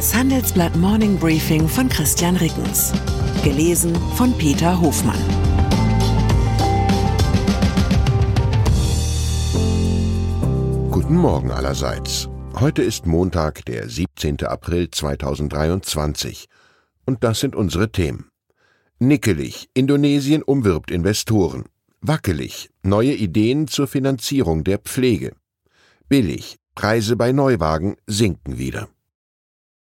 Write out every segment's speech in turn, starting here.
Das Handelsblatt Morning Briefing von Christian Rickens. Gelesen von Peter Hofmann. Guten Morgen allerseits. Heute ist Montag, der 17. April 2023. Und das sind unsere Themen. Nickelig, Indonesien umwirbt Investoren. Wackelig, neue Ideen zur Finanzierung der Pflege. Billig, Preise bei Neuwagen sinken wieder.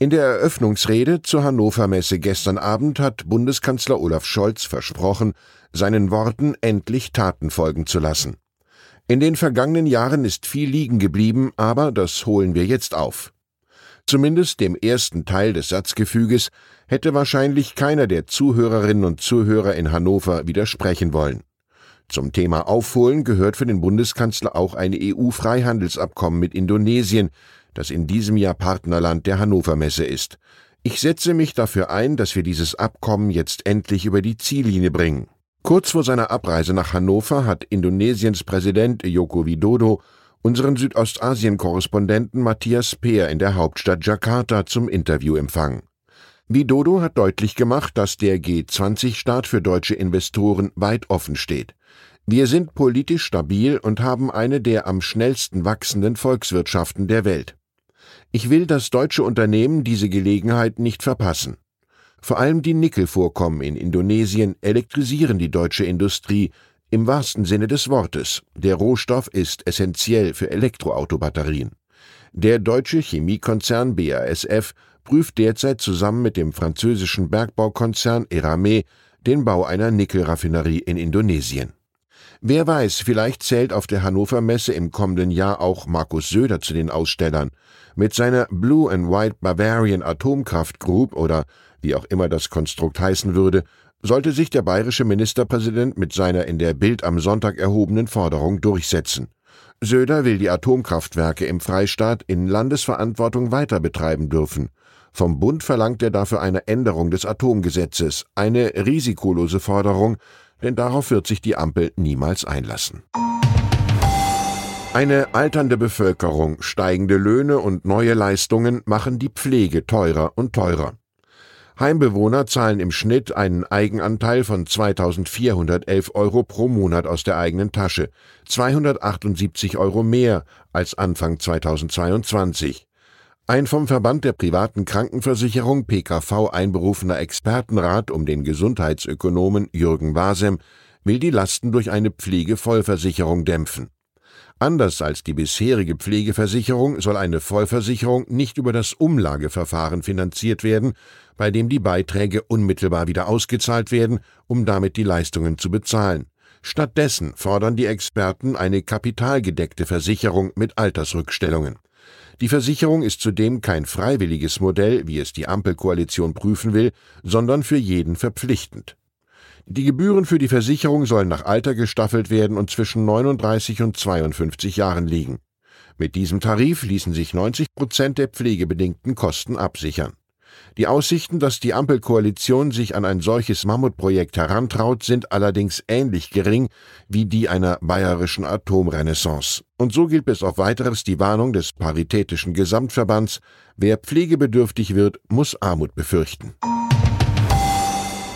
In der Eröffnungsrede zur Hannover Messe gestern Abend hat Bundeskanzler Olaf Scholz versprochen, seinen Worten endlich Taten folgen zu lassen. In den vergangenen Jahren ist viel liegen geblieben, aber das holen wir jetzt auf. Zumindest dem ersten Teil des Satzgefüges hätte wahrscheinlich keiner der Zuhörerinnen und Zuhörer in Hannover widersprechen wollen. Zum Thema Aufholen gehört für den Bundeskanzler auch ein EU-Freihandelsabkommen mit Indonesien, das in diesem Jahr Partnerland der Hannover Messe ist. Ich setze mich dafür ein, dass wir dieses Abkommen jetzt endlich über die Ziellinie bringen. Kurz vor seiner Abreise nach Hannover hat Indonesiens Präsident Joko Widodo unseren Südostasien-Korrespondenten Matthias Peer in der Hauptstadt Jakarta zum Interview empfangen. Widodo hat deutlich gemacht, dass der G20-Staat für deutsche Investoren weit offen steht. Wir sind politisch stabil und haben eine der am schnellsten wachsenden Volkswirtschaften der Welt. Ich will, dass deutsche Unternehmen diese Gelegenheit nicht verpassen. Vor allem die Nickelvorkommen in Indonesien elektrisieren die deutsche Industrie im wahrsten Sinne des Wortes. Der Rohstoff ist essentiell für Elektroautobatterien. Der deutsche Chemiekonzern BASF prüft derzeit zusammen mit dem französischen Bergbaukonzern Erame den Bau einer Nickelraffinerie in Indonesien. Wer weiß, vielleicht zählt auf der Hannover Messe im kommenden Jahr auch Markus Söder zu den Ausstellern. Mit seiner Blue and White Bavarian Atomkraft Group oder wie auch immer das Konstrukt heißen würde, sollte sich der bayerische Ministerpräsident mit seiner in der Bild am Sonntag erhobenen Forderung durchsetzen. Söder will die Atomkraftwerke im Freistaat in Landesverantwortung weiter betreiben dürfen. Vom Bund verlangt er dafür eine Änderung des Atomgesetzes, eine risikolose Forderung, denn darauf wird sich die Ampel niemals einlassen. Eine alternde Bevölkerung, steigende Löhne und neue Leistungen machen die Pflege teurer und teurer. Heimbewohner zahlen im Schnitt einen Eigenanteil von 2411 Euro pro Monat aus der eigenen Tasche, 278 Euro mehr als Anfang 2022. Ein vom Verband der privaten Krankenversicherung PKV einberufener Expertenrat um den Gesundheitsökonomen Jürgen Wasem will die Lasten durch eine Pflegevollversicherung dämpfen. Anders als die bisherige Pflegeversicherung soll eine Vollversicherung nicht über das Umlageverfahren finanziert werden, bei dem die Beiträge unmittelbar wieder ausgezahlt werden, um damit die Leistungen zu bezahlen. Stattdessen fordern die Experten eine kapitalgedeckte Versicherung mit Altersrückstellungen. Die Versicherung ist zudem kein freiwilliges Modell, wie es die Ampelkoalition prüfen will, sondern für jeden verpflichtend. Die Gebühren für die Versicherung sollen nach Alter gestaffelt werden und zwischen 39 und 52 Jahren liegen. Mit diesem Tarif ließen sich 90 Prozent der pflegebedingten Kosten absichern. Die Aussichten, dass die Ampelkoalition sich an ein solches Mammutprojekt herantraut, sind allerdings ähnlich gering wie die einer bayerischen Atomrenaissance. Und so gilt bis auf weiteres die Warnung des Paritätischen Gesamtverbands, wer pflegebedürftig wird, muss Armut befürchten.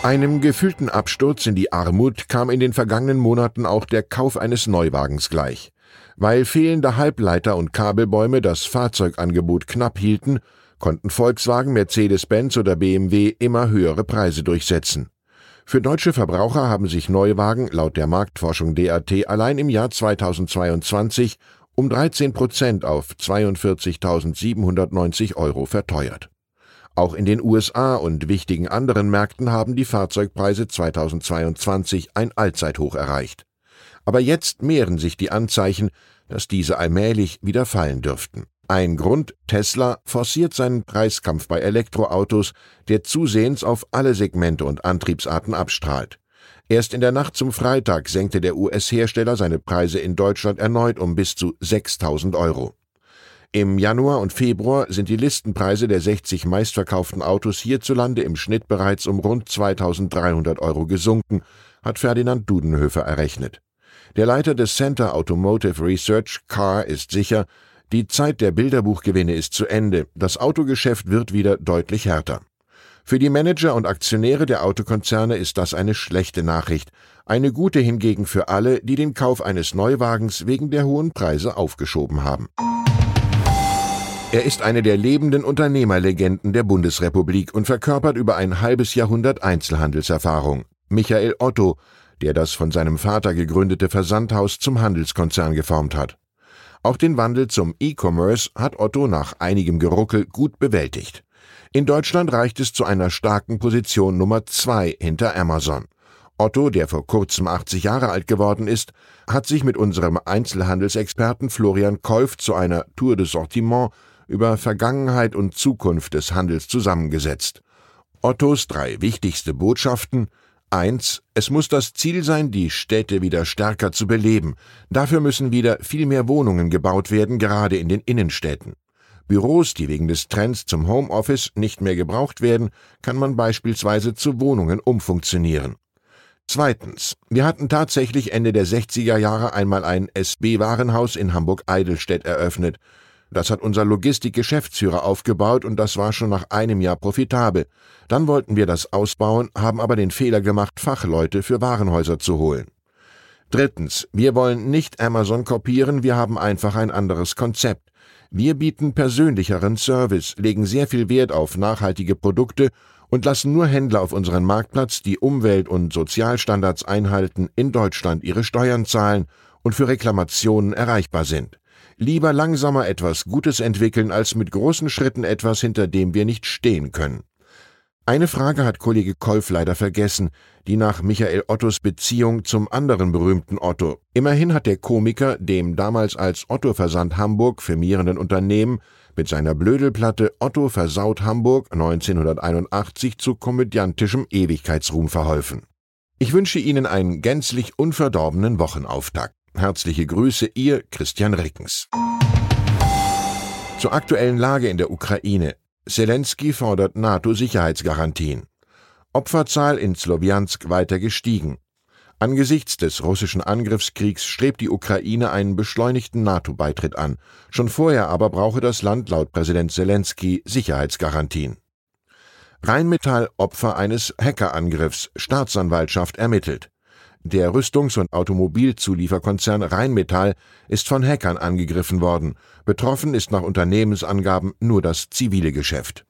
Einem gefühlten Absturz in die Armut kam in den vergangenen Monaten auch der Kauf eines Neuwagens gleich. Weil fehlende Halbleiter und Kabelbäume das Fahrzeugangebot knapp hielten, konnten Volkswagen, Mercedes-Benz oder BMW immer höhere Preise durchsetzen. Für deutsche Verbraucher haben sich Neuwagen laut der Marktforschung DAT allein im Jahr 2022 um 13 Prozent auf 42.790 Euro verteuert. Auch in den USA und wichtigen anderen Märkten haben die Fahrzeugpreise 2022 ein Allzeithoch erreicht. Aber jetzt mehren sich die Anzeichen, dass diese allmählich wieder fallen dürften. Ein Grund, Tesla forciert seinen Preiskampf bei Elektroautos, der zusehends auf alle Segmente und Antriebsarten abstrahlt. Erst in der Nacht zum Freitag senkte der US-Hersteller seine Preise in Deutschland erneut um bis zu 6000 Euro. Im Januar und Februar sind die Listenpreise der 60 meistverkauften Autos hierzulande im Schnitt bereits um rund 2300 Euro gesunken, hat Ferdinand Dudenhöfer errechnet. Der Leiter des Center Automotive Research, Carr, ist sicher, die Zeit der Bilderbuchgewinne ist zu Ende, das Autogeschäft wird wieder deutlich härter. Für die Manager und Aktionäre der Autokonzerne ist das eine schlechte Nachricht, eine gute hingegen für alle, die den Kauf eines Neuwagens wegen der hohen Preise aufgeschoben haben. Er ist eine der lebenden Unternehmerlegenden der Bundesrepublik und verkörpert über ein halbes Jahrhundert Einzelhandelserfahrung. Michael Otto, der das von seinem Vater gegründete Versandhaus zum Handelskonzern geformt hat. Auch den Wandel zum E-Commerce hat Otto nach einigem Geruckel gut bewältigt. In Deutschland reicht es zu einer starken Position Nummer zwei hinter Amazon. Otto, der vor kurzem 80 Jahre alt geworden ist, hat sich mit unserem Einzelhandelsexperten Florian Kolf zu einer Tour de Sortiment über Vergangenheit und Zukunft des Handels zusammengesetzt. Ottos drei wichtigste Botschaften 1. Es muss das Ziel sein, die Städte wieder stärker zu beleben. Dafür müssen wieder viel mehr Wohnungen gebaut werden, gerade in den Innenstädten. Büros, die wegen des Trends zum Homeoffice nicht mehr gebraucht werden, kann man beispielsweise zu Wohnungen umfunktionieren. Zweitens. Wir hatten tatsächlich Ende der 60er Jahre einmal ein SB-Warenhaus in Hamburg-Eidelstedt eröffnet. Das hat unser Logistikgeschäftsführer aufgebaut und das war schon nach einem Jahr profitabel. Dann wollten wir das ausbauen, haben aber den Fehler gemacht, Fachleute für Warenhäuser zu holen. Drittens, wir wollen nicht Amazon kopieren, wir haben einfach ein anderes Konzept. Wir bieten persönlicheren Service, legen sehr viel Wert auf nachhaltige Produkte und lassen nur Händler auf unseren Marktplatz, die Umwelt- und Sozialstandards einhalten, in Deutschland ihre Steuern zahlen und für Reklamationen erreichbar sind. Lieber langsamer etwas Gutes entwickeln, als mit großen Schritten etwas, hinter dem wir nicht stehen können. Eine Frage hat Kollege Kolf leider vergessen, die nach Michael Ottos Beziehung zum anderen berühmten Otto. Immerhin hat der Komiker dem damals als Otto Versand Hamburg firmierenden Unternehmen mit seiner Blödelplatte Otto versaut Hamburg 1981 zu komödiantischem Ewigkeitsruhm verholfen. Ich wünsche Ihnen einen gänzlich unverdorbenen Wochenauftakt. Herzliche Grüße, Ihr Christian Rickens. Zur aktuellen Lage in der Ukraine. Zelensky fordert NATO-Sicherheitsgarantien. Opferzahl in Slowiansk weiter gestiegen. Angesichts des russischen Angriffskriegs strebt die Ukraine einen beschleunigten NATO-Beitritt an. Schon vorher aber brauche das Land laut Präsident Zelensky Sicherheitsgarantien. Rheinmetall Opfer eines Hackerangriffs, Staatsanwaltschaft ermittelt. Der Rüstungs- und Automobilzulieferkonzern Rheinmetall ist von Hackern angegriffen worden. Betroffen ist nach Unternehmensangaben nur das zivile Geschäft.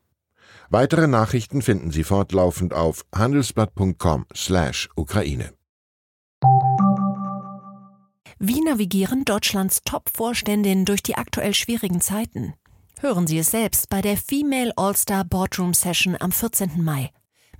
Weitere Nachrichten finden Sie fortlaufend auf handelsblatt.com/Ukraine. Wie navigieren Deutschlands Top-Vorständinnen durch die aktuell schwierigen Zeiten? Hören Sie es selbst bei der Female All-Star Boardroom Session am 14. Mai.